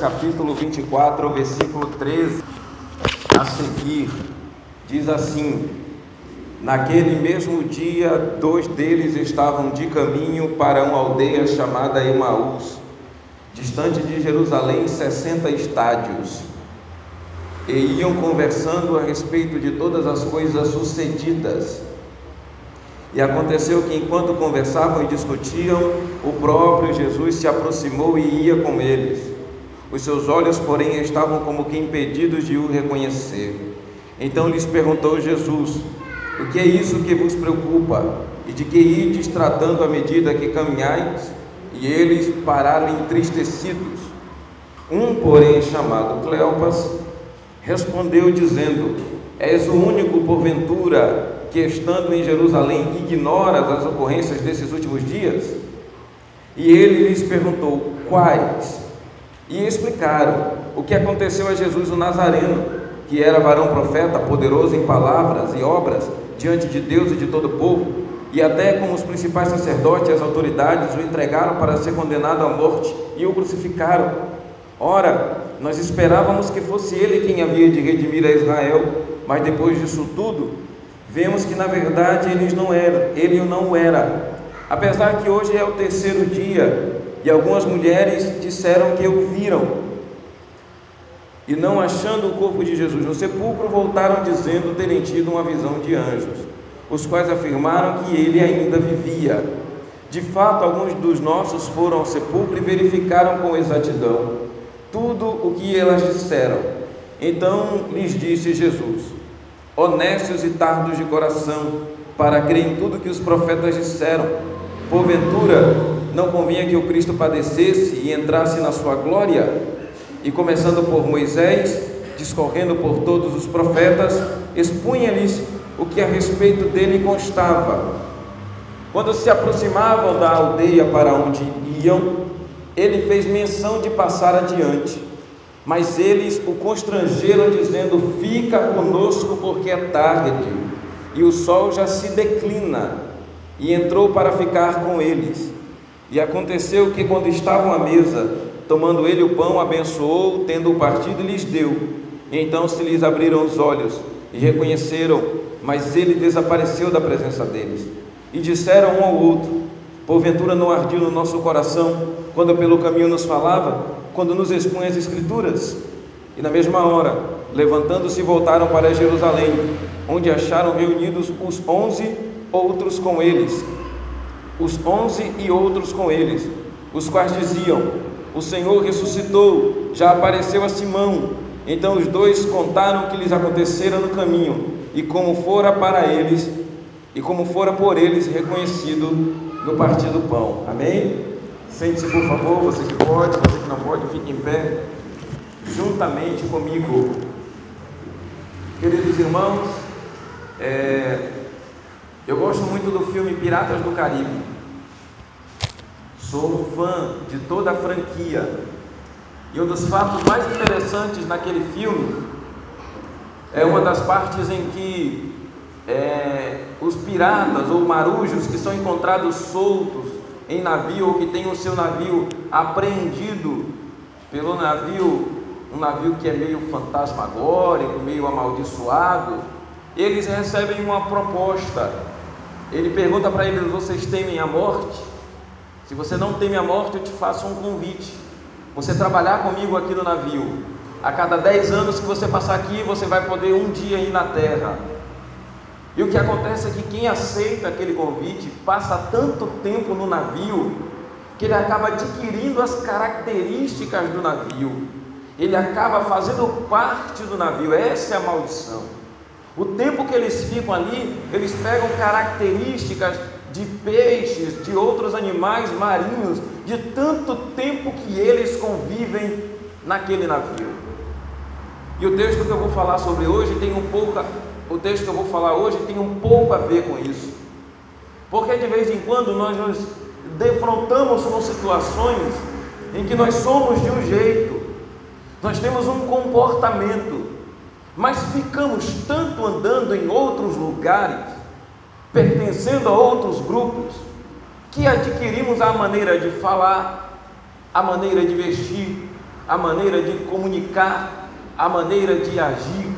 Capítulo 24, versículo 13 a seguir, diz assim: Naquele mesmo dia, dois deles estavam de caminho para uma aldeia chamada Emaús, distante de Jerusalém, 60 estádios, e iam conversando a respeito de todas as coisas sucedidas. E aconteceu que enquanto conversavam e discutiam, o próprio Jesus se aproximou e ia com eles. Os seus olhos, porém, estavam como que impedidos de o reconhecer. Então lhes perguntou Jesus: O que é isso que vos preocupa? E de que ides tratando à medida que caminhais? E eles pararam entristecidos. Um, porém, chamado Cleopas, respondeu dizendo: És o único, porventura, que estando em Jerusalém ignoras as ocorrências desses últimos dias? E ele lhes perguntou: Quais? E explicaram o que aconteceu a Jesus o Nazareno, que era varão profeta, poderoso em palavras e obras diante de Deus e de todo o povo, e até como os principais sacerdotes e as autoridades o entregaram para ser condenado à morte e o crucificaram. Ora, nós esperávamos que fosse ele quem havia de redimir a Israel, mas depois disso tudo, vemos que na verdade ele não era, ele não era. Apesar que hoje é o terceiro dia e algumas mulheres disseram que o viram. E não achando o corpo de Jesus no sepulcro, voltaram dizendo terem tido uma visão de anjos, os quais afirmaram que ele ainda vivia. De fato, alguns dos nossos foram ao sepulcro e verificaram com exatidão tudo o que elas disseram. Então lhes disse Jesus: Honestos e tardos de coração, para crer em tudo que os profetas disseram, porventura não convinha que o Cristo padecesse e entrasse na sua glória? E começando por Moisés, discorrendo por todos os profetas, expunha-lhes o que a respeito dele constava. Quando se aproximavam da aldeia para onde iam, ele fez menção de passar adiante. Mas eles o constrangeram, dizendo: Fica conosco, porque é tarde, e o sol já se declina. E entrou para ficar com eles. E aconteceu que, quando estavam à mesa, tomando ele o pão, abençoou, tendo-o partido, lhes deu. E então se lhes abriram os olhos e reconheceram, mas ele desapareceu da presença deles. E disseram um ao outro: Porventura não ardiu no nosso coração quando pelo caminho nos falava, quando nos expunha as Escrituras? E na mesma hora, levantando-se, voltaram para Jerusalém, onde acharam reunidos os onze outros com eles os onze e outros com eles, os quais diziam: O Senhor ressuscitou, já apareceu a Simão. Então os dois contaram o que lhes acontecera no caminho e como fora para eles e como fora por eles reconhecido no partir do pão. Amém? Sente-se, por favor, você que pode, você que não pode, fique em pé, juntamente comigo. Queridos irmãos, é, eu gosto muito do filme Piratas do Caribe. Sou um fã de toda a franquia. E um dos fatos mais interessantes naquele filme é uma das partes em que é, os piratas ou marujos que são encontrados soltos em navio ou que têm o seu navio apreendido pelo navio, um navio que é meio fantasmagórico, meio amaldiçoado, eles recebem uma proposta. Ele pergunta para eles: Vocês temem a morte? Se você não teme a morte, eu te faço um convite. Você trabalhar comigo aqui no navio. A cada 10 anos que você passar aqui, você vai poder um dia ir na terra. E o que acontece é que quem aceita aquele convite passa tanto tempo no navio que ele acaba adquirindo as características do navio. Ele acaba fazendo parte do navio. Essa é a maldição. O tempo que eles ficam ali, eles pegam características de peixes, de outros animais marinhos, de tanto tempo que eles convivem naquele navio. E o texto que eu vou falar sobre hoje tem um pouco, o texto que eu vou falar hoje tem um pouco a ver com isso. Porque de vez em quando nós nos defrontamos com situações em que nós somos de um jeito, nós temos um comportamento, mas ficamos tanto andando em outros lugares pertencendo a outros grupos, que adquirimos a maneira de falar, a maneira de vestir, a maneira de comunicar, a maneira de agir,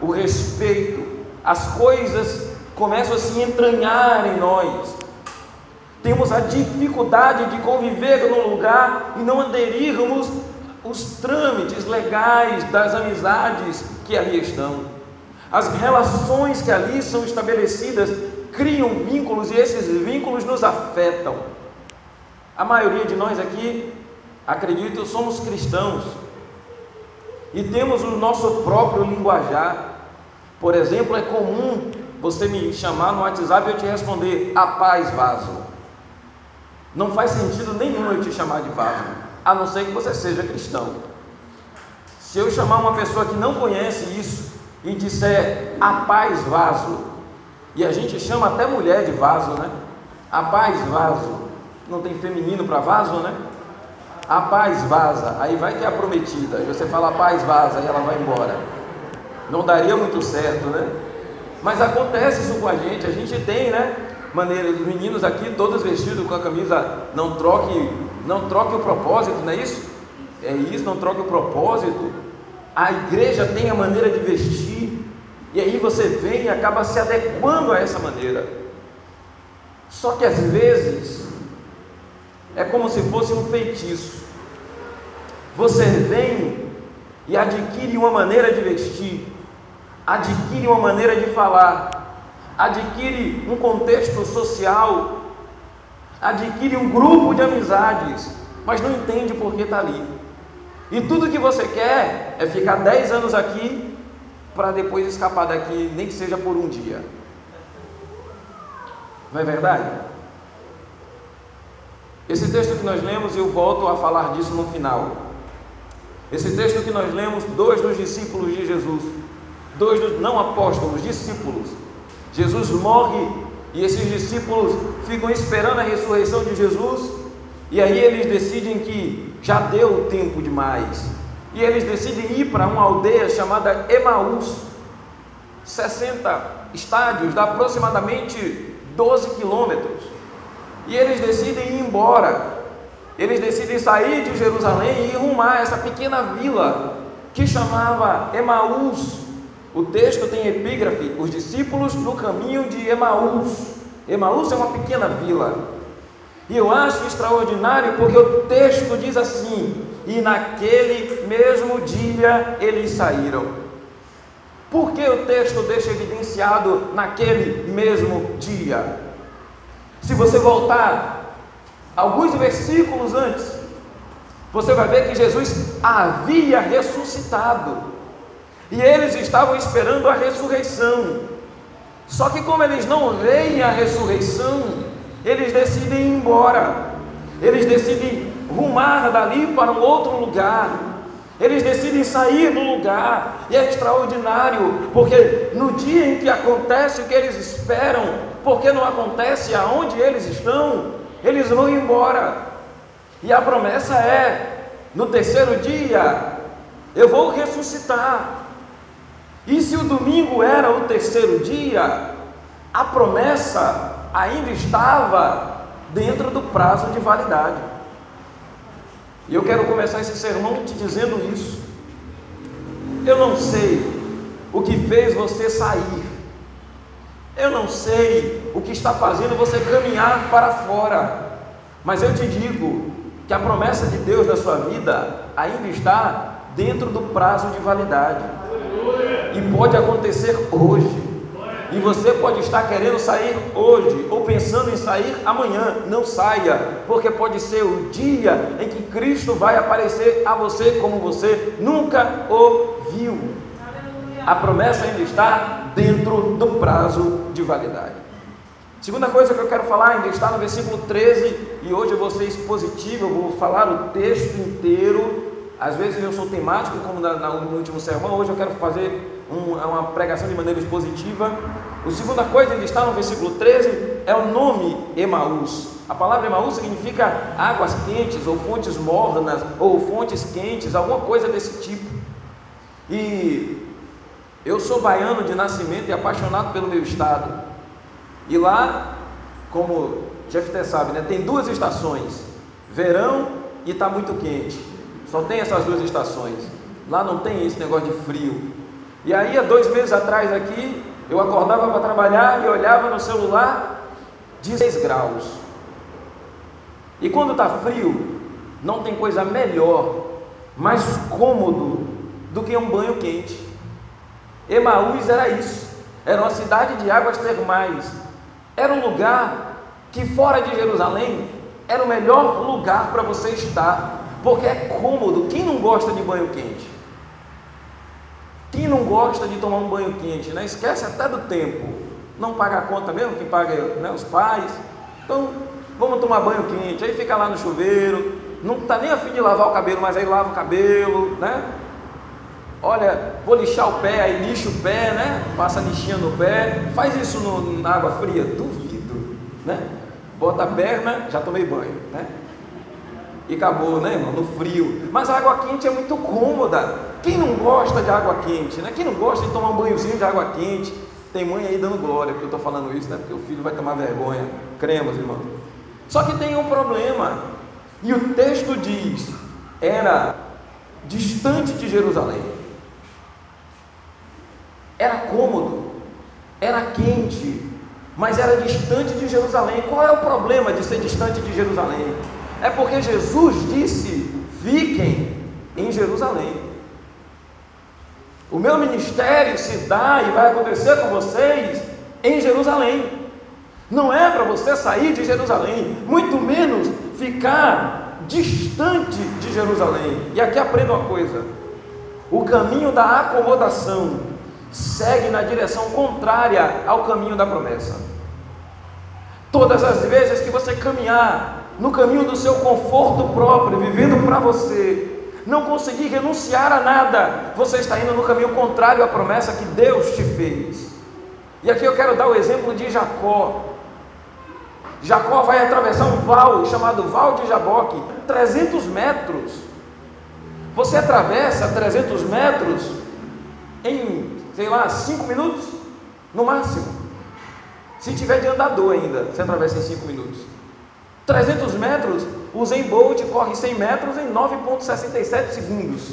o respeito, as coisas começam a se entranhar em nós. Temos a dificuldade de conviver no lugar e não aderirmos os trâmites legais das amizades que ali estão. As relações que ali são estabelecidas criam vínculos e esses vínculos nos afetam. A maioria de nós aqui, acredito, somos cristãos e temos o nosso próprio linguajar. Por exemplo, é comum você me chamar no WhatsApp e eu te responder a paz vaso. Não faz sentido nenhum eu te chamar de vaso, a não ser que você seja cristão. Se eu chamar uma pessoa que não conhece isso e disser a paz vaso, e a gente chama até mulher de vaso, né? A paz vaso, não tem feminino para vaso, né? A paz vaza, aí vai que é a prometida, e você fala a paz vaza e ela vai embora. Não daria muito certo, né? Mas acontece isso com a gente, a gente tem, né? Maneira, os meninos aqui todos vestidos com a camisa, não troque, não troque o propósito, não é isso? É isso, não troque o propósito. A igreja tem a maneira de vestir, e aí você vem e acaba se adequando a essa maneira. Só que às vezes é como se fosse um feitiço. Você vem e adquire uma maneira de vestir, adquire uma maneira de falar, adquire um contexto social, adquire um grupo de amizades, mas não entende por que está ali. E tudo que você quer é ficar 10 anos aqui para depois escapar daqui, nem que seja por um dia. Não é verdade? Esse texto que nós lemos, eu volto a falar disso no final. Esse texto que nós lemos, dois dos discípulos de Jesus, dois dos, não apóstolos, discípulos. Jesus morre e esses discípulos ficam esperando a ressurreição de Jesus, e aí eles decidem que já deu tempo demais. E eles decidem ir para uma aldeia chamada Emaús, 60 estádios, dá aproximadamente 12 quilômetros. E eles decidem ir embora. Eles decidem sair de Jerusalém e rumar essa pequena vila que chamava Emaús. O texto tem epígrafe: os discípulos no caminho de Emaús. Emaús é uma pequena vila. E eu acho extraordinário porque o texto diz assim: e naquele mesmo dia eles saíram. Por que o texto deixa evidenciado naquele mesmo dia? Se você voltar alguns versículos antes, você vai ver que Jesus havia ressuscitado. E eles estavam esperando a ressurreição. Só que como eles não veem a ressurreição, eles decidem ir embora. Eles decidem rumar dali para um outro lugar. Eles decidem sair do lugar. E é extraordinário, porque no dia em que acontece o que eles esperam, porque não acontece aonde eles estão, eles vão embora. E a promessa é: no terceiro dia eu vou ressuscitar. E se o domingo era o terceiro dia, a promessa ainda estava dentro do prazo de validade. E eu quero começar esse sermão te dizendo isso. Eu não sei o que fez você sair. Eu não sei o que está fazendo você caminhar para fora. Mas eu te digo que a promessa de Deus na sua vida ainda está dentro do prazo de validade. E pode acontecer hoje. E você pode estar querendo sair hoje ou pensando em sair amanhã. Não saia, porque pode ser o dia em que Cristo vai aparecer a você como você nunca o viu. A promessa ainda está dentro do prazo de validade. Segunda coisa que eu quero falar ainda está no versículo 13, e hoje eu vou ser expositivo, eu vou falar o texto inteiro às vezes eu sou temático, como na, na, no último sermão, hoje eu quero fazer um, uma pregação de maneira expositiva. A segunda coisa que está no versículo 13 é o nome Emaús. A palavra Emaús significa águas quentes, ou fontes mornas, ou fontes quentes, alguma coisa desse tipo. E eu sou baiano de nascimento e apaixonado pelo meu estado. E lá, como Jeff sabe, né, tem duas estações: verão e está muito quente. Só tem essas duas estações. Lá não tem esse negócio de frio. E aí, há dois meses atrás aqui, eu acordava para trabalhar e olhava no celular, 16 graus. E quando está frio, não tem coisa melhor, mais cômodo do que um banho quente. Emaús era isso. Era uma cidade de águas termais. Era um lugar que fora de Jerusalém era o melhor lugar para você estar, porque é cômodo. Quem não gosta de banho quente? Quem não gosta de tomar um banho quente, né? Esquece até do tempo. Não paga a conta mesmo, quem paga né, os pais. Então, vamos tomar banho quente. Aí fica lá no chuveiro, não está nem afim de lavar o cabelo, mas aí lava o cabelo, né? Olha, vou lixar o pé, aí lixa o pé, né? Passa lixinha no pé. Faz isso no, na água fria? Duvido, né? Bota a perna, já tomei banho, né? E acabou, né, irmão? No frio. Mas a água quente é muito cômoda. Quem não gosta de água quente, né? Quem não gosta de tomar um banhozinho de água quente? Tem mãe aí dando glória, porque eu estou falando isso, né? Porque o filho vai tomar vergonha. Cremos, irmão. Só que tem um problema. E o texto diz: era distante de Jerusalém era cômodo, era quente, mas era distante de Jerusalém. Qual é o problema de ser distante de Jerusalém? É porque Jesus disse: fiquem em Jerusalém. O meu ministério se dá e vai acontecer com vocês em Jerusalém. Não é para você sair de Jerusalém, muito menos ficar distante de Jerusalém. E aqui aprenda uma coisa: o caminho da acomodação segue na direção contrária ao caminho da promessa. Todas as vezes que você caminhar no caminho do seu conforto próprio, vivendo para você, não conseguir renunciar a nada, você está indo no caminho contrário à promessa que Deus te fez. E aqui eu quero dar o exemplo de Jacó. Jacó vai atravessar um val chamado Val de Jaboque, 300 metros. Você atravessa 300 metros em sei lá, 5 minutos, no máximo. Se tiver de andador ainda, você atravessa em 5 minutos. 300 metros, o Zen Bolt corre 100 metros em 9,67 segundos.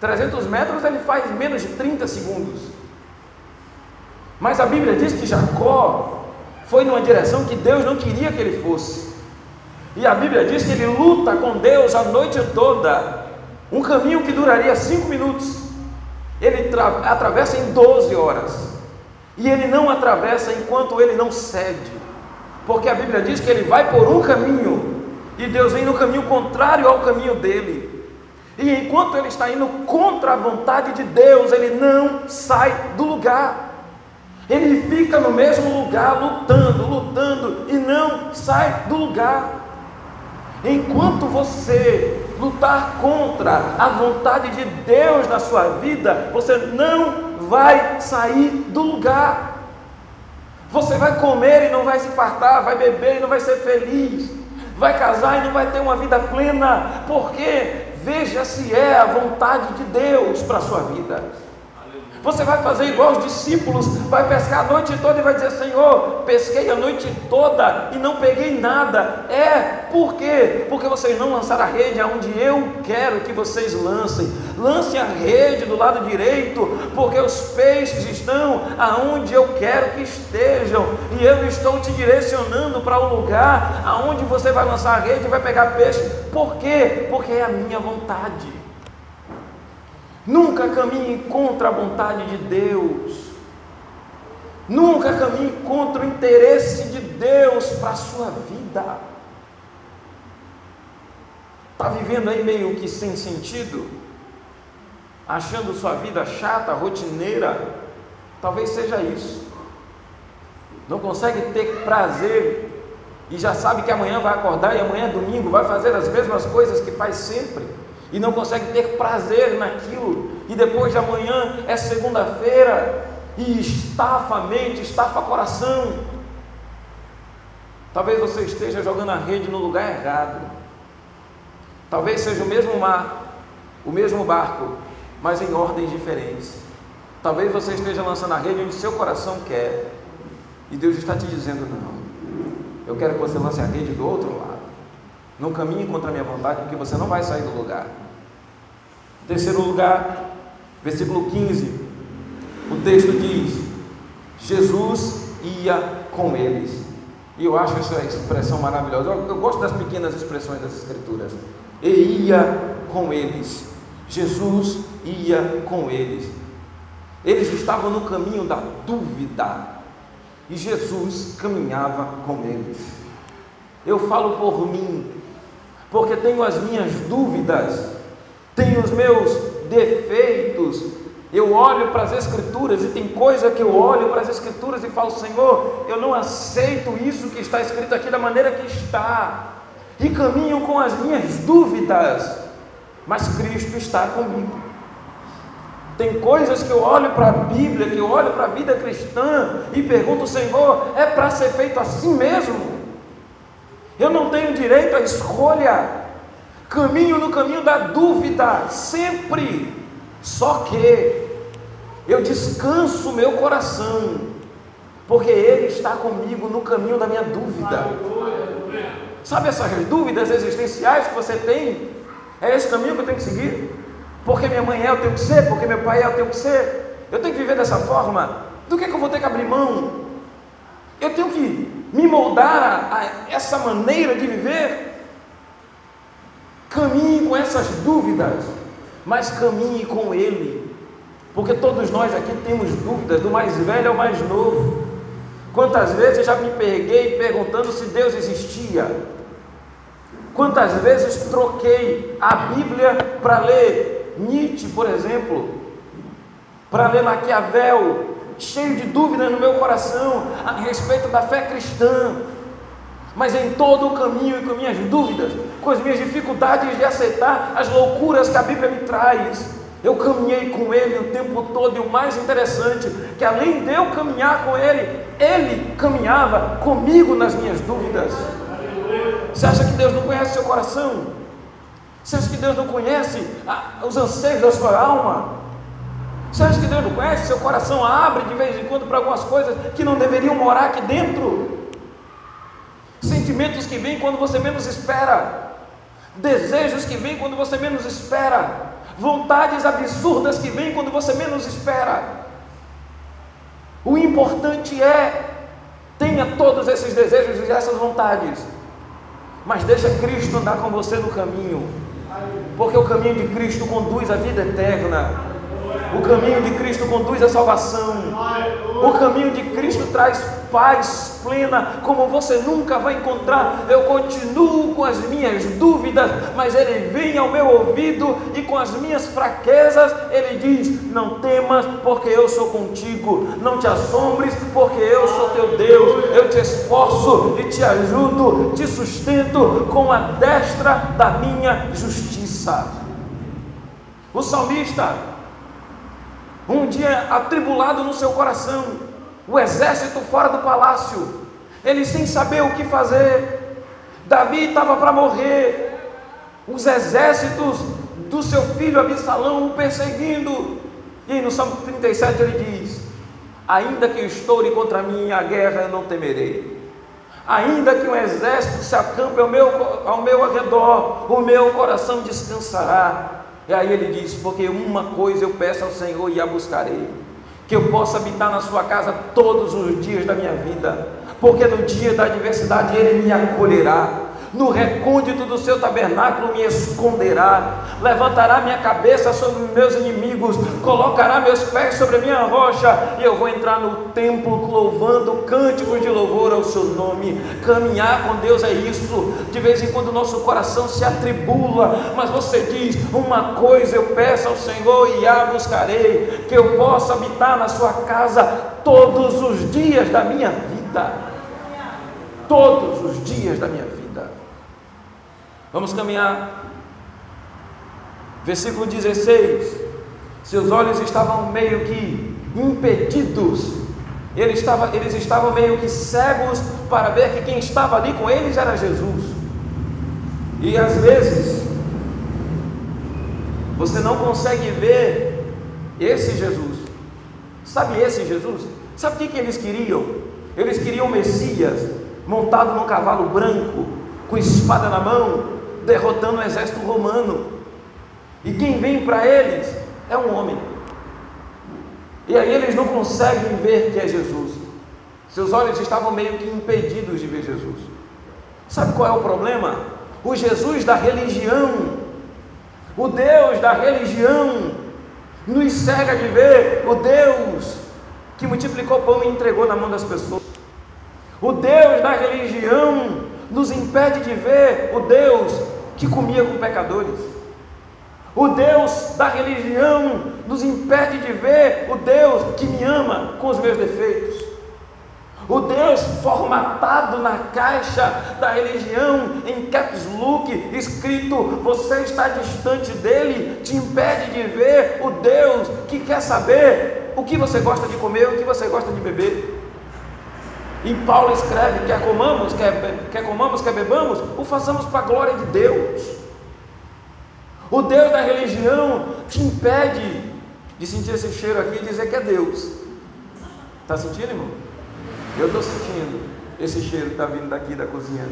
300 metros ele faz menos de 30 segundos. Mas a Bíblia diz que Jacó foi numa direção que Deus não queria que ele fosse. E a Bíblia diz que ele luta com Deus a noite toda. Um caminho que duraria 5 minutos ele atravessa em 12 horas. E ele não atravessa enquanto ele não cede. Porque a Bíblia diz que ele vai por um caminho e Deus vem no caminho contrário ao caminho dele. E enquanto ele está indo contra a vontade de Deus, ele não sai do lugar. Ele fica no mesmo lugar lutando, lutando e não sai do lugar. Enquanto você lutar contra a vontade de Deus na sua vida, você não vai sair do lugar. Você vai comer e não vai se fartar, vai beber e não vai ser feliz, vai casar e não vai ter uma vida plena, porque veja se é a vontade de Deus para a sua vida. Você vai fazer igual os discípulos, vai pescar a noite toda e vai dizer: Senhor, pesquei a noite toda e não peguei nada. É, por quê? Porque vocês não lançaram a rede aonde eu quero que vocês lancem. Lance a rede do lado direito, porque os peixes estão aonde eu quero que estejam. E eu estou te direcionando para um lugar aonde você vai lançar a rede e vai pegar peixe. Por quê? Porque é a minha vontade. Nunca caminhe contra a vontade de Deus. Nunca caminhe contra o interesse de Deus para a sua vida. Está vivendo aí meio que sem sentido? Achando sua vida chata, rotineira? Talvez seja isso. Não consegue ter prazer e já sabe que amanhã vai acordar e amanhã é domingo, vai fazer as mesmas coisas que faz sempre e não consegue ter prazer naquilo, e depois de amanhã é segunda-feira e estafa a mente, estafa o coração. Talvez você esteja jogando a rede no lugar errado. Talvez seja o mesmo mar, o mesmo barco, mas em ordens diferentes. Talvez você esteja lançando a rede onde seu coração quer, e Deus está te dizendo: não, eu quero que você lance a rede do outro lado. Não caminhe contra a minha vontade, porque você não vai sair do lugar. Terceiro lugar, versículo 15. O texto diz: Jesus ia com eles. E eu acho essa expressão maravilhosa. Eu, eu gosto das pequenas expressões das Escrituras. E ia com eles. Jesus ia com eles. Eles estavam no caminho da dúvida. E Jesus caminhava com eles. Eu falo por mim, porque tenho as minhas dúvidas, tenho os meus defeitos, eu olho para as Escrituras e tem coisa que eu olho para as Escrituras e falo, Senhor, eu não aceito isso que está escrito aqui da maneira que está, e caminho com as minhas dúvidas, mas Cristo está comigo. Tem coisas que eu olho para a Bíblia, que eu olho para a vida cristã e pergunto, Senhor, é para ser feito assim mesmo? Eu não tenho direito à escolha, caminho no caminho da dúvida, sempre só que eu descanso meu coração, porque Ele está comigo no caminho da minha dúvida. Sabe essas dúvidas existenciais que você tem? É esse caminho que eu tenho que seguir? Porque minha mãe é, eu tenho que ser, porque meu pai é, eu tenho que ser. Eu tenho que viver dessa forma. Do que, é que eu vou ter que abrir mão? Eu tenho que me moldar a, a essa maneira de viver. Caminhe com essas dúvidas mas caminhe com Ele, porque todos nós aqui temos dúvidas, do mais velho ao mais novo. Quantas vezes já me peguei perguntando se Deus existia? Quantas vezes troquei a Bíblia para ler Nietzsche, por exemplo, para ler Maquiavel, cheio de dúvidas no meu coração a respeito da fé cristã, mas em todo o caminho e com minhas dúvidas, com as minhas dificuldades de aceitar as loucuras que a Bíblia me traz. Eu caminhei com Ele o tempo todo, e o mais interessante, que além de eu caminhar com Ele, Ele caminhava comigo nas minhas dúvidas. Você acha que Deus não conhece seu coração? Você acha que Deus não conhece os anseios da sua alma? Você acha que Deus não conhece seu coração? Abre de vez em quando para algumas coisas que não deveriam morar aqui dentro. Sentimentos que vêm quando você menos espera, desejos que vêm quando você menos espera, vontades absurdas que vêm quando você menos espera. O importante é tenha todos esses desejos e essas vontades, mas deixa Cristo andar com você no caminho, porque o caminho de Cristo conduz à vida eterna. O caminho de Cristo conduz à salvação. O caminho de Cristo traz paz plena, como você nunca vai encontrar. Eu continuo com as minhas dúvidas, mas Ele vem ao meu ouvido e com as minhas fraquezas, Ele diz: Não temas, porque eu sou contigo. Não te assombres, porque eu sou teu Deus. Eu te esforço e te ajudo, te sustento com a destra da minha justiça. O salmista um dia atribulado no seu coração, o exército fora do palácio, ele sem saber o que fazer. Davi estava para morrer, os exércitos do seu filho Absalão o perseguindo. E no Salmo 37 ele diz: Ainda que estoure contra mim a guerra, eu não temerei. Ainda que um exército se acampe ao meu, ao meu redor, o meu coração descansará e aí ele diz: Porque uma coisa eu peço ao Senhor e a buscarei, que eu possa habitar na sua casa todos os dias da minha vida, porque no dia da adversidade Ele me acolherá no recôndito do seu tabernáculo me esconderá, levantará minha cabeça sobre meus inimigos, colocará meus pés sobre a minha rocha, e eu vou entrar no templo louvando cânticos de louvor ao seu nome. Caminhar com Deus é isso. De vez em quando nosso coração se atribula, mas você diz: Uma coisa eu peço ao Senhor e a buscarei, que eu possa habitar na sua casa todos os dias da minha vida. Todos os dias da minha vida. Vamos caminhar. Versículo 16. Seus olhos estavam meio que impedidos. Eles estavam, eles estavam meio que cegos para ver que quem estava ali com eles era Jesus. E às vezes você não consegue ver esse Jesus. Sabe esse Jesus? Sabe o que, que eles queriam? Eles queriam o Messias montado num cavalo branco, com espada na mão, derrotando o exército romano. E quem vem para eles é um homem. E aí eles não conseguem ver que é Jesus. Seus olhos estavam meio que impedidos de ver Jesus. Sabe qual é o problema? O Jesus da religião, o Deus da religião, nos cega de ver o Deus que multiplicou pão e entregou na mão das pessoas. O Deus da religião nos impede de ver o Deus que comia com pecadores. O Deus da religião nos impede de ver o Deus que me ama com os meus defeitos. O Deus formatado na caixa da religião, em caps look, escrito: Você está distante dele, te impede de ver o Deus que quer saber o que você gosta de comer, o que você gosta de beber. E Paulo escreve: quer comamos, quer, quer comamos, quer bebamos, o façamos para a glória de Deus. O Deus da religião te impede de sentir esse cheiro aqui e dizer que é Deus. Está sentindo, irmão? Eu estou sentindo esse cheiro que está vindo daqui da cozinha.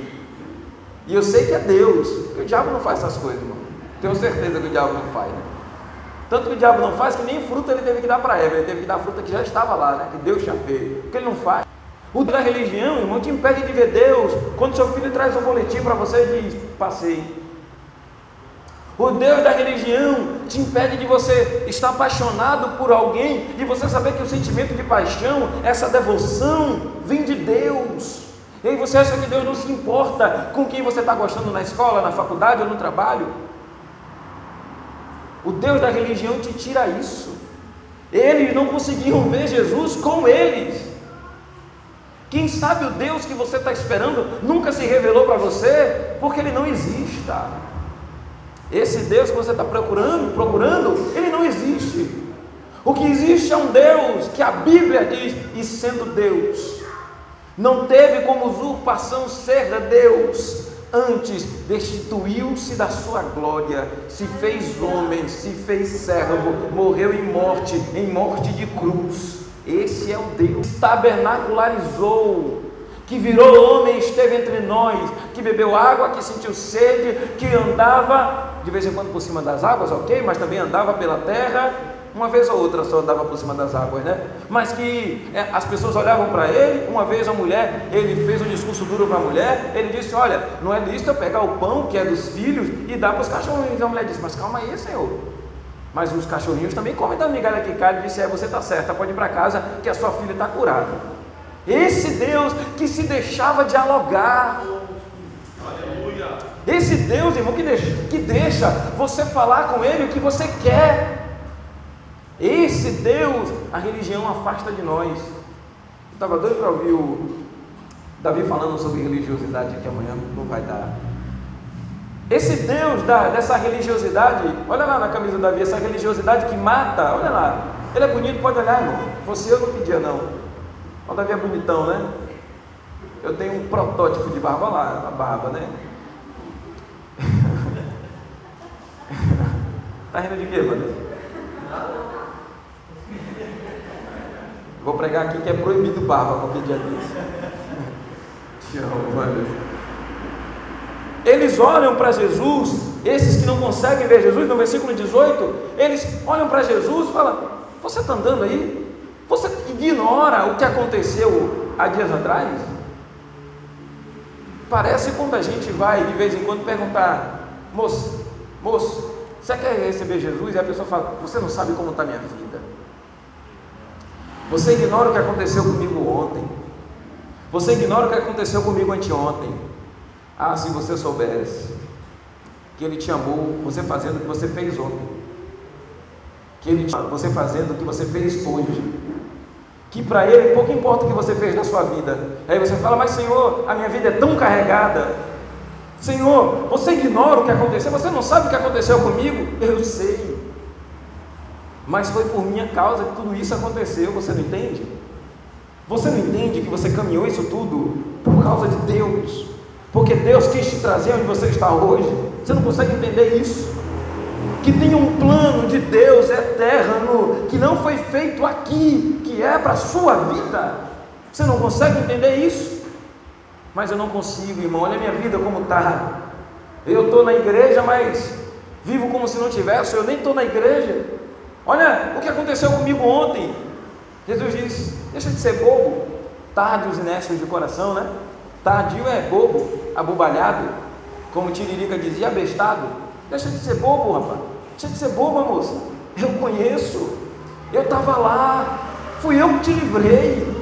E eu sei que é Deus, porque o diabo não faz essas coisas, irmão. Tenho certeza que o diabo não faz. Né? Tanto que o diabo não faz que nem fruta ele teve que dar para Eva, ele teve que dar fruta que já estava lá, né? que Deus tinha feito. Porque ele não faz. O da religião, irmão, te impede de ver Deus. Quando seu filho traz um boletim para você diz, passei. O Deus da religião te impede de você estar apaixonado por alguém e você saber que o sentimento de paixão, essa devoção, vem de Deus. E você acha que Deus não se importa com quem você está gostando na escola, na faculdade ou no trabalho? O Deus da religião te tira isso. Eles não conseguiam ver Jesus com eles. Quem sabe o Deus que você está esperando nunca se revelou para você, porque ele não existe. Esse Deus que você está procurando, procurando, ele não existe. O que existe é um Deus que a Bíblia diz, e sendo Deus, não teve como usurpação ser Deus, antes destituiu-se da sua glória, se fez homem, se fez servo, morreu em morte, em morte de cruz esse é o Deus tabernacularizou, que virou homem, esteve entre nós, que bebeu água, que sentiu sede, que andava de vez em quando por cima das águas, ok, mas também andava pela terra, uma vez ou outra só andava por cima das águas, né? Mas que é, as pessoas olhavam para ele, uma vez a mulher, ele fez um discurso duro para a mulher, ele disse: Olha, não é lícito eu pegar o pão que é dos filhos e dar para os cachorrinhos. A mulher disse: Mas calma aí, Senhor. Mas os cachorrinhos também comem da migalha que cai e disse: É, você está certa, pode ir para casa que a sua filha está curada. Esse Deus que se deixava dialogar. Aleluia. Esse Deus, irmão, que deixa, que deixa você falar com Ele o que você quer. Esse Deus, a religião afasta de nós. Eu estava doido para ouvir o Davi falando sobre religiosidade que amanhã não vai dar. Esse Deus da, dessa religiosidade, olha lá na camisa do Davi, essa religiosidade que mata, olha lá. Ele é bonito, pode olhar, irmão. Você eu não pedia, não. O Davi é bonitão, né? Eu tenho um protótipo de barba lá, a barba, né? tá rindo de quê, mano? Vou pregar aqui que é proibido barba qualquer dia desse. Te amo, mano. Eles olham para Jesus, esses que não conseguem ver Jesus, no versículo 18, eles olham para Jesus e falam: Você está andando aí? Você ignora o que aconteceu há dias atrás? Parece quando a gente vai de vez em quando perguntar: Moço, moço, você quer receber Jesus? E a pessoa fala: Você não sabe como está minha vida. Você ignora o que aconteceu comigo ontem. Você ignora o que aconteceu comigo anteontem. Ah, se você soubesse que Ele te amou, você fazendo o que você fez ontem, que Ele te amou, você fazendo o que você fez hoje, que para Ele pouco importa o que você fez na sua vida. Aí você fala, mas Senhor, a minha vida é tão carregada. Senhor, você ignora o que aconteceu, você não sabe o que aconteceu comigo? Eu sei. Mas foi por minha causa que tudo isso aconteceu, você não entende? Você não entende que você caminhou isso tudo por causa de Deus? Porque Deus quis te trazer onde você está hoje. Você não consegue entender isso. Que tem um plano de Deus eterno que não foi feito aqui, que é para a sua vida. Você não consegue entender isso? mas eu não consigo, irmão. Olha a minha vida como está. Eu estou na igreja, mas vivo como se não tivesse. Eu nem estou na igreja. Olha o que aconteceu comigo ontem. Jesus diz: Deixa de ser bobo, tardios e nécios de coração, né? Tardio é bobo, abobalhado, como Tiririca dizia, abestado. Deixa de ser bobo, rapaz. Deixa de ser boba, moça. Eu conheço. Eu estava lá. Fui eu que te livrei.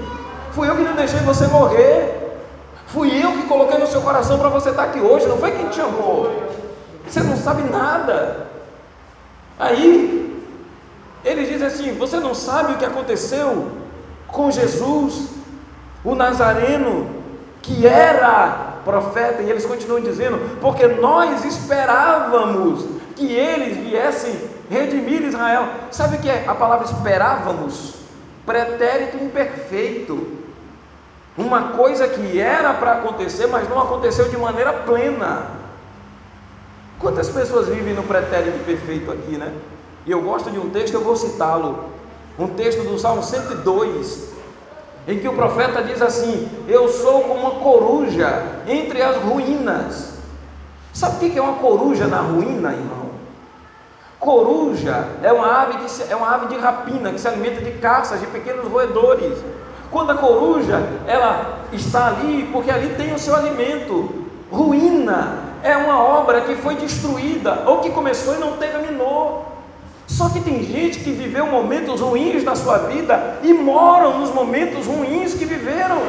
Fui eu que não deixei você morrer. Fui eu que coloquei no seu coração para você estar aqui hoje. Não foi quem te chamou. Você não sabe nada. Aí, ele diz assim: Você não sabe o que aconteceu com Jesus, o Nazareno, que era profeta, e eles continuam dizendo, porque nós esperávamos que eles viessem redimir Israel. Sabe o que é a palavra esperávamos? Pretérito imperfeito. Uma coisa que era para acontecer, mas não aconteceu de maneira plena. Quantas pessoas vivem no pretérito perfeito aqui, né? E eu gosto de um texto, eu vou citá-lo. Um texto do Salmo 102, em que o profeta diz assim: Eu sou como uma coruja entre as ruínas. Sabe o que é uma coruja na ruína, irmão? Coruja é uma ave, que, é uma ave de rapina que se alimenta de caças, de pequenos roedores. Quando a coruja ela está ali, porque ali tem o seu alimento. Ruína é uma obra que foi destruída ou que começou e não terminou. Só que tem gente que viveu momentos ruins na sua vida e moram nos momentos ruins que viveram.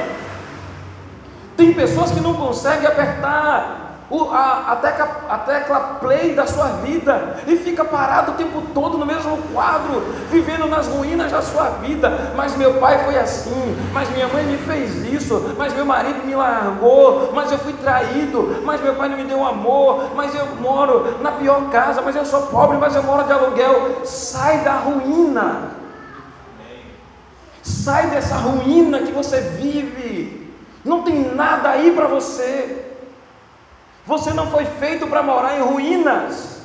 Tem pessoas que não conseguem apertar a, a, tecla, a tecla play da sua vida e fica parado o tempo todo no mesmo quadro, vivendo nas ruínas da sua vida. Mas meu pai foi assim, mas minha mãe me fez isso, mas meu marido me largou, mas eu fui traído, mas meu pai não me deu amor, mas eu moro na pior casa, mas eu sou pobre, mas eu moro de aluguel. Sai da ruína. Sai dessa ruína que você vive. Não tem nada aí para você. Você não foi feito para morar em ruínas.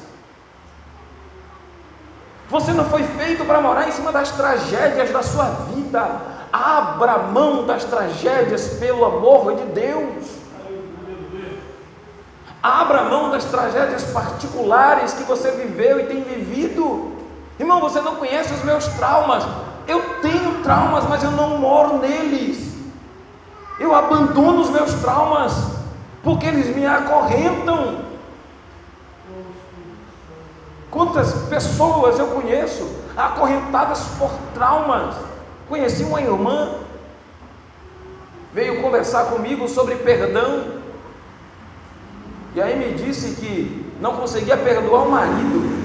Você não foi feito para morar em cima das tragédias da sua vida. Abra mão das tragédias pelo amor de Deus. Abra mão das tragédias particulares que você viveu e tem vivido. Irmão, você não conhece os meus traumas. Eu tenho traumas, mas eu não moro neles. Eu abandono os meus traumas porque eles me acorrentam. Quantas pessoas eu conheço acorrentadas por traumas? Conheci uma irmã, veio conversar comigo sobre perdão, e aí me disse que não conseguia perdoar o marido.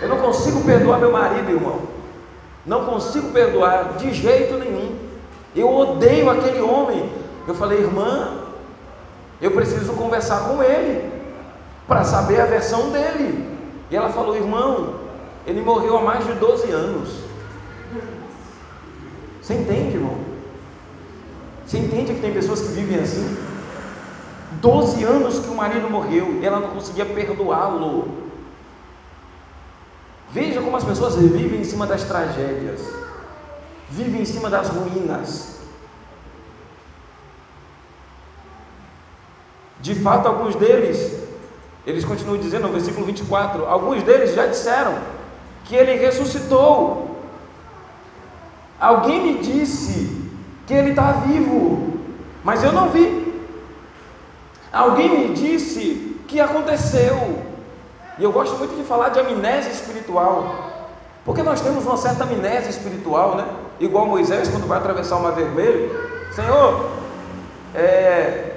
Eu não consigo perdoar meu marido, irmão. Não consigo perdoar de jeito nenhum. Eu odeio aquele homem. Eu falei, irmã, eu preciso conversar com ele para saber a versão dele. E ela falou: irmão, ele morreu há mais de 12 anos. Você entende, irmão? Você entende que tem pessoas que vivem assim? 12 anos que o marido morreu e ela não conseguia perdoá-lo. Veja como as pessoas vivem em cima das tragédias, vivem em cima das ruínas. De fato, alguns deles, eles continuam dizendo no versículo 24: alguns deles já disseram que ele ressuscitou. Alguém me disse que ele está vivo, mas eu não vi. Alguém me disse que aconteceu. E eu gosto muito de falar de amnésia espiritual, porque nós temos uma certa amnésia espiritual, né? Igual Moisés quando vai atravessar o mar vermelho. Senhor, é,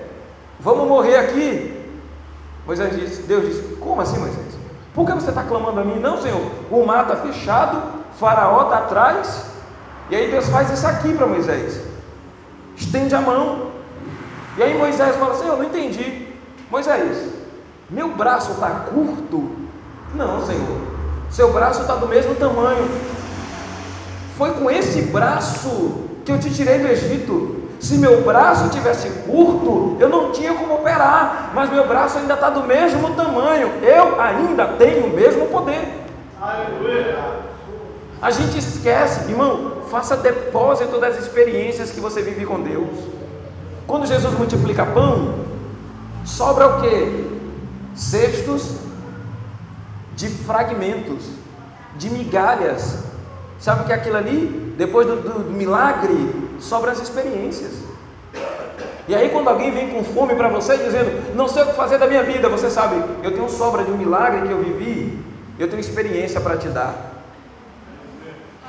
Vamos morrer aqui. Moisés disse, Deus disse, como assim Moisés? Por que você está clamando a mim? Não, Senhor, o mar está fechado, Faraó está atrás. E aí Deus faz isso aqui para Moisés. Estende a mão. E aí Moisés fala, Senhor, não entendi. Moisés, meu braço está curto? Não, Senhor. Seu braço está do mesmo tamanho. Foi com esse braço que eu te tirei do Egito. Se meu braço tivesse curto, eu não tinha como operar, mas meu braço ainda está do mesmo tamanho, eu ainda tenho o mesmo poder. A gente esquece, irmão, faça depósito das experiências que você vive com Deus. Quando Jesus multiplica pão, sobra o que? Cestos de fragmentos, de migalhas. Sabe o que é aquilo ali? Depois do, do, do milagre, sobram as experiências. E aí, quando alguém vem com fome para você, dizendo, não sei o que fazer da minha vida, você sabe, eu tenho sobra de um milagre que eu vivi, eu tenho experiência para te dar.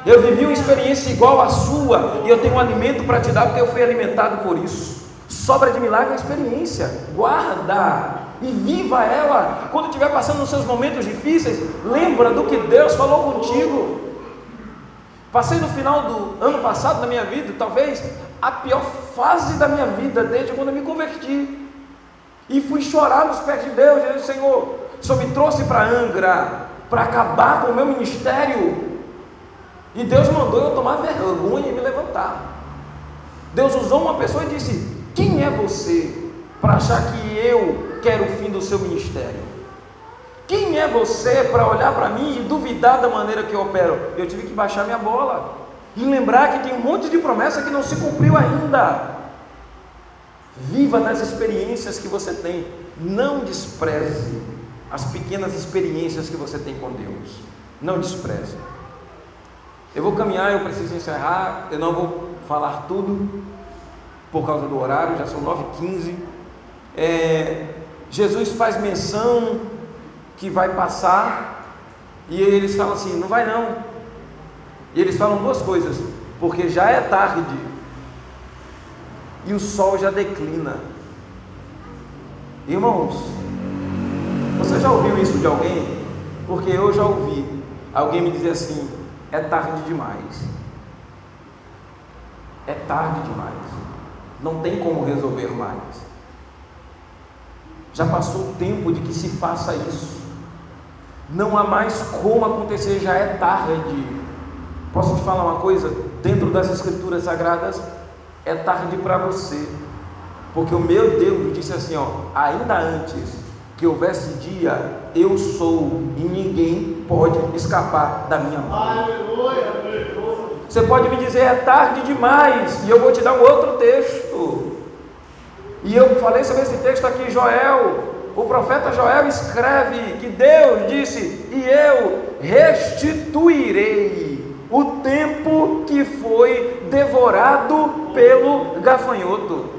Eu vivi uma experiência igual à sua, e eu tenho um alimento para te dar, porque eu fui alimentado por isso. Sobra de milagre é experiência, guarda e viva ela. Quando estiver passando nos seus momentos difíceis, lembra do que Deus falou contigo. Passei no final do ano passado na minha vida, talvez a pior fase da minha vida desde quando eu me converti. E fui chorar nos pés de Deus, dizendo: Senhor, o me trouxe para Angra para acabar com o meu ministério. E Deus mandou eu tomar vergonha e me levantar. Deus usou uma pessoa e disse: Quem é você para achar que eu quero o fim do seu ministério? Quem é você para olhar para mim e duvidar da maneira que eu opero? Eu tive que baixar minha bola e lembrar que tem um monte de promessa que não se cumpriu ainda. Viva nas experiências que você tem, não despreze as pequenas experiências que você tem com Deus. Não despreze. Eu vou caminhar, eu preciso encerrar, eu não vou falar tudo por causa do horário, já são 9h15. É, Jesus faz menção que vai passar e eles falam assim: não vai não, e eles falam duas coisas, porque já é tarde e o sol já declina. Irmãos, você já ouviu isso de alguém? Porque eu já ouvi alguém me dizer assim: é tarde demais. É tarde demais. Não tem como resolver mais. Já passou o tempo de que se faça isso. Não há mais como acontecer, já é tarde. Posso te falar uma coisa? Dentro das Escrituras Sagradas, é tarde para você, porque o meu Deus disse assim: ó, ainda antes que houvesse dia, eu sou e ninguém pode escapar da minha mão. Você pode me dizer, é tarde demais, e eu vou te dar um outro texto. E eu falei sobre esse texto aqui, Joel. O profeta Joel escreve que Deus disse: E eu restituirei o tempo que foi devorado pelo gafanhoto.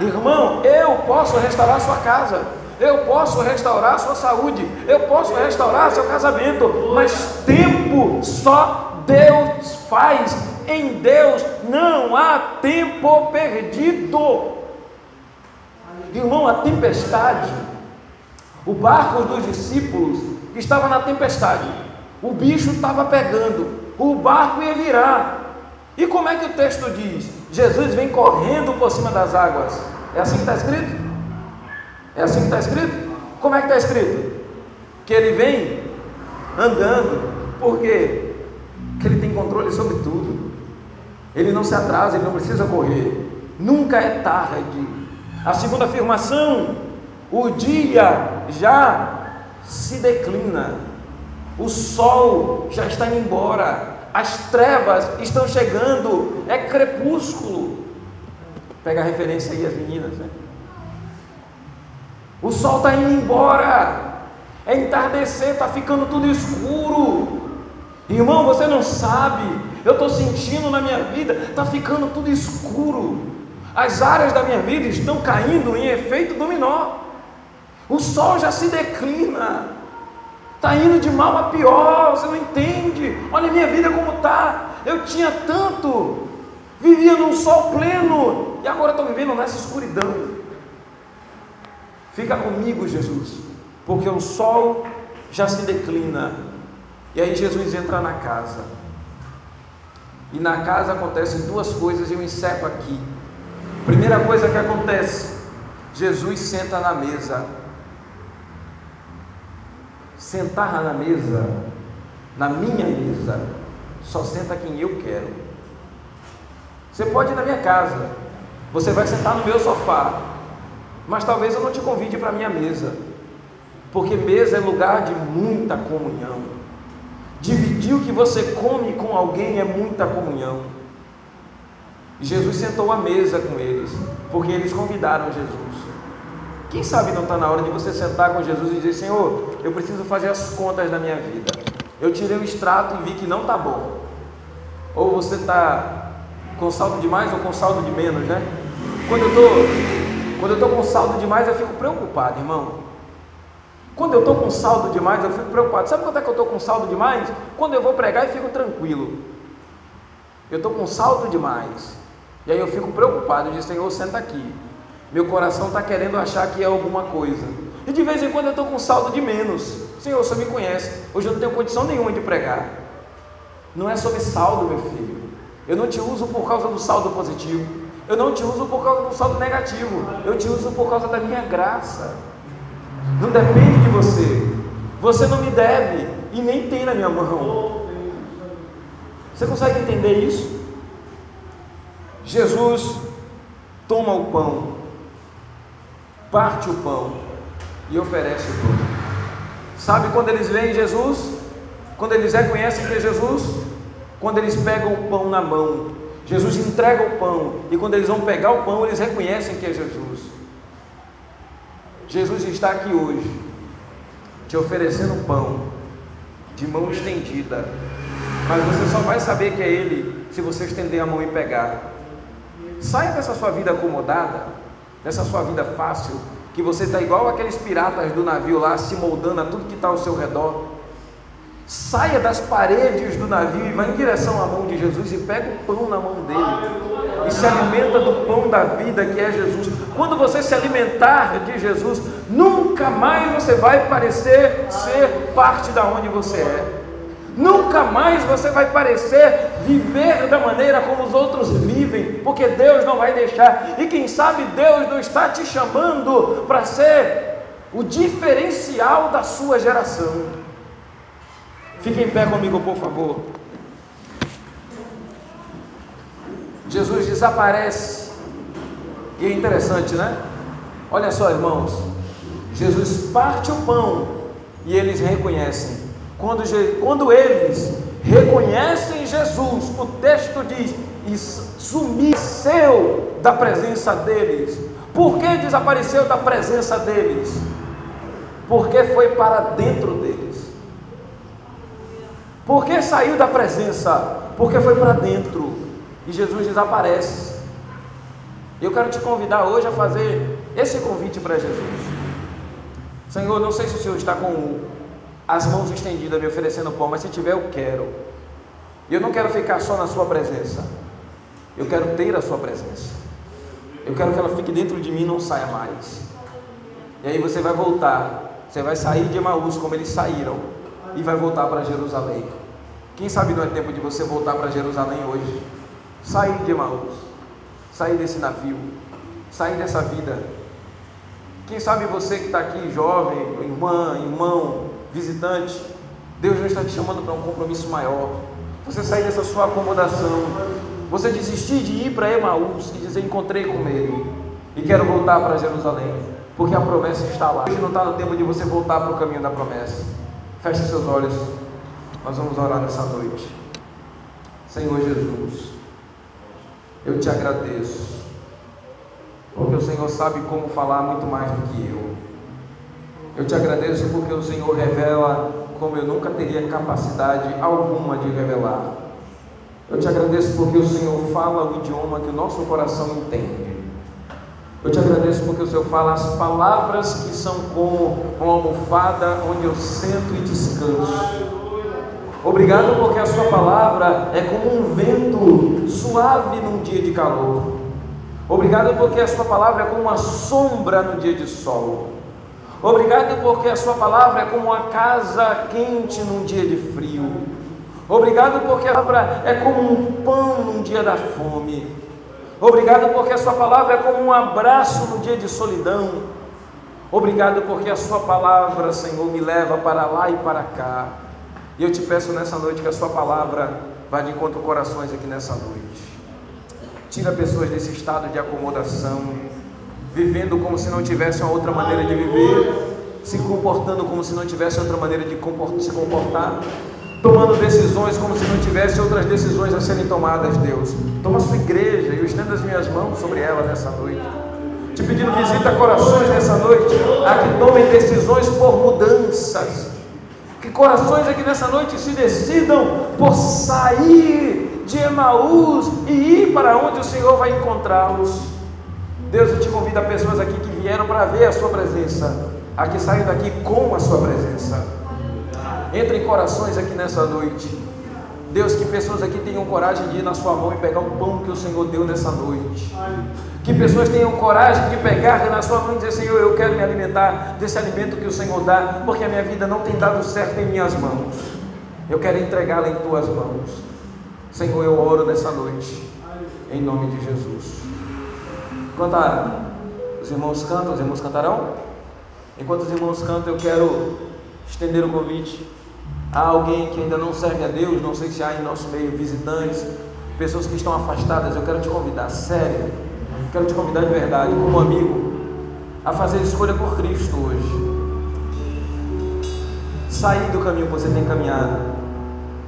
Irmão, eu posso restaurar sua casa, eu posso restaurar sua saúde, eu posso restaurar seu casamento, mas tempo só Deus faz. Em Deus não há tempo perdido. Irmão, a tempestade, o barco dos discípulos estava na tempestade o bicho estava pegando, o barco ia virar. E como é que o texto diz? Jesus vem correndo por cima das águas. É assim que está escrito? É assim que está escrito? Como é que está escrito? Que ele vem andando. Por quê? Porque ele tem controle sobre tudo. Ele não se atrasa, ele não precisa correr. Nunca é tarde. A segunda afirmação: o dia já se declina. O sol já está indo embora, as trevas estão chegando, é crepúsculo. Pega a referência aí, as meninas. Né? O sol está indo embora, é entardecer, está ficando tudo escuro. Irmão, você não sabe, eu estou sentindo na minha vida, está ficando tudo escuro. As áreas da minha vida estão caindo em efeito dominó. O sol já se declina. Está indo de mal a pior, você não entende. Olha a minha vida como está. Eu tinha tanto, vivia num sol pleno, e agora estou vivendo nessa escuridão. Fica comigo, Jesus, porque o sol já se declina. E aí Jesus entra na casa. E na casa acontecem duas coisas, e eu encerro aqui. Primeira coisa que acontece, Jesus senta na mesa sentar na mesa, na minha mesa, só senta quem eu quero. Você pode ir na minha casa, você vai sentar no meu sofá, mas talvez eu não te convide para a minha mesa, porque mesa é lugar de muita comunhão. Dividir o que você come com alguém é muita comunhão. E Jesus sentou à mesa com eles, porque eles convidaram Jesus. Quem sabe não está na hora de você sentar com Jesus e dizer: Senhor, eu preciso fazer as contas da minha vida. Eu tirei o extrato e vi que não está bom. Ou você está com saldo de mais ou com saldo de menos, né? Quando eu estou quando eu estou com saldo demais, eu fico preocupado, irmão. Quando eu estou com saldo demais, eu fico preocupado. Sabe quando é que eu estou com saldo demais? Quando eu vou pregar e fico tranquilo. Eu estou com saldo demais. E aí eu fico preocupado. Eu digo, Senhor, senta aqui. Meu coração está querendo achar que é alguma coisa. E de vez em quando eu estou com saldo de menos. Senhor, você me conhece. Hoje eu não tenho condição nenhuma de pregar. Não é sobre saldo, meu filho. Eu não te uso por causa do saldo positivo. Eu não te uso por causa do saldo negativo. Eu te uso por causa da minha graça. Não depende de você. Você não me deve e nem tem na minha mão. Você consegue entender isso? Jesus toma o pão, parte o pão e oferece o pão. Sabe quando eles veem Jesus? Quando eles reconhecem que é Jesus? Quando eles pegam o pão na mão. Jesus entrega o pão e quando eles vão pegar o pão, eles reconhecem que é Jesus. Jesus está aqui hoje, te oferecendo pão, de mão estendida, mas você só vai saber que é Ele se você estender a mão e pegar. Saia dessa sua vida acomodada, dessa sua vida fácil, que você está igual aqueles piratas do navio lá, se moldando a tudo que está ao seu redor. Saia das paredes do navio e vá em direção à mão de Jesus e pega o pão na mão dele. E se alimenta do pão da vida que é Jesus. Quando você se alimentar de Jesus, nunca mais você vai parecer ser parte da onde você é. Nunca mais você vai parecer viver da maneira como os outros vivem, porque Deus não vai deixar. E quem sabe Deus não está te chamando para ser o diferencial da sua geração. Fique em pé comigo, por favor. Jesus desaparece. E é interessante, né? Olha só, irmãos. Jesus parte o pão e eles reconhecem. Quando, quando eles reconhecem Jesus, o texto diz: e sumiu da presença deles. Por que desapareceu da presença deles? Porque foi para dentro deles. Por que saiu da presença? Porque foi para dentro. E Jesus desaparece. Eu quero te convidar hoje a fazer esse convite para Jesus. Senhor, não sei se o Senhor está com as mãos estendidas me oferecendo pão, mas se tiver, eu quero. E eu não quero ficar só na Sua presença. Eu quero ter a Sua presença. Eu quero que ela fique dentro de mim e não saia mais. E aí você vai voltar. Você vai sair de Emaús como eles saíram e vai voltar para Jerusalém. Quem sabe não é tempo de você voltar para Jerusalém hoje? Sair de Emaús, sair desse navio, sair dessa vida. Quem sabe você que está aqui, jovem, irmã, irmão, visitante, Deus já está te chamando para um compromisso maior. Você sair dessa sua acomodação, você desistir de ir para Emaús e dizer: Encontrei com ele e quero voltar para Jerusalém, porque a promessa está lá. Hoje não está no tempo de você voltar para o caminho da promessa. Feche seus olhos, nós vamos orar nessa noite. Senhor Jesus, eu te agradeço, porque o Senhor sabe como falar muito mais do que eu. Eu te agradeço porque o Senhor revela como eu nunca teria capacidade alguma de revelar. Eu te agradeço porque o Senhor fala o idioma que o nosso coração entende. Eu te agradeço porque o Senhor fala as palavras que são como uma almofada onde eu sento e descanso. Obrigado porque a Sua palavra é como um vento suave num dia de calor. Obrigado porque a Sua palavra é como uma sombra no dia de sol. Obrigado porque a Sua palavra é como uma casa quente num dia de frio. Obrigado porque a palavra é como um pão num dia da fome. Obrigado porque a Sua palavra é como um abraço no dia de solidão. Obrigado porque a Sua palavra, Senhor, me leva para lá e para cá. E eu te peço nessa noite que a Sua palavra vá de encontro corações aqui nessa noite. Tira pessoas desse estado de acomodação, vivendo como se não tivesse uma outra maneira de viver, se comportando como se não tivesse outra maneira de se comportar. tomando decisões como se não tivesse outras decisões a serem tomadas, Deus. Toma sua igreja e eu estendo as minhas mãos sobre ela nessa noite. Te pedindo visita corações nessa noite, a que tomem decisões por mudanças. Que corações aqui nessa noite se decidam por sair de Emaús e ir para onde o Senhor vai encontrá-los. Deus, eu te convido a pessoas aqui que vieram para ver a sua presença, a que saem daqui com a sua presença. Entre em corações aqui nessa noite. Deus, que pessoas aqui tenham coragem de ir na sua mão e pegar o pão que o Senhor deu nessa noite. Que pessoas tenham coragem de pegar na sua mão e dizer: Senhor, eu quero me alimentar desse alimento que o Senhor dá, porque a minha vida não tem dado certo em minhas mãos. Eu quero entregá-la em tuas mãos. Senhor, eu oro nessa noite, em nome de Jesus. Enquanto os irmãos cantam, os irmãos cantarão? Enquanto os irmãos cantam, eu quero estender o convite a alguém que ainda não serve a Deus, não sei se há em nosso meio visitantes, pessoas que estão afastadas, eu quero te convidar, sério, quero te convidar de verdade, como amigo, a fazer escolha por Cristo hoje. Sair do caminho que você tem caminhado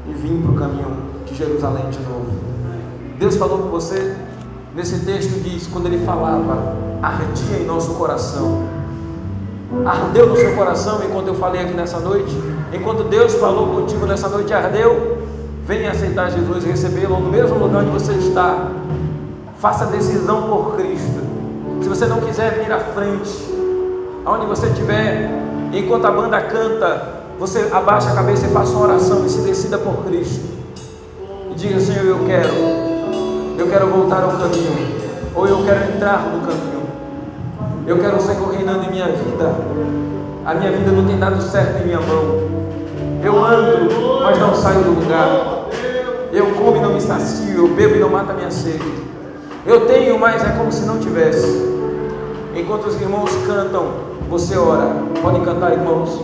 e vir para o caminho de Jerusalém de novo. Deus falou com você, nesse texto diz, quando ele falava, ardia em nosso coração. Ardeu no seu coração enquanto eu falei aqui nessa noite? Enquanto Deus falou contigo nessa noite, ardeu? Venha aceitar Jesus e recebê-lo no mesmo lugar onde você está. Faça decisão por Cristo. Se você não quiser vir à frente, aonde você estiver, enquanto a banda canta, você abaixa a cabeça e faça uma oração e se decida por Cristo. E diga, Senhor, eu quero, eu quero voltar ao caminho, ou eu quero entrar no caminho. Eu quero o Senhor reinando em minha vida. A minha vida não tem dado certo em minha mão. Eu ando, mas não saio do lugar. Eu como e não me sacio. Eu bebo e não mata minha sede. Eu tenho, mas é como se não tivesse. Enquanto os irmãos cantam, você ora. Podem cantar, irmãos.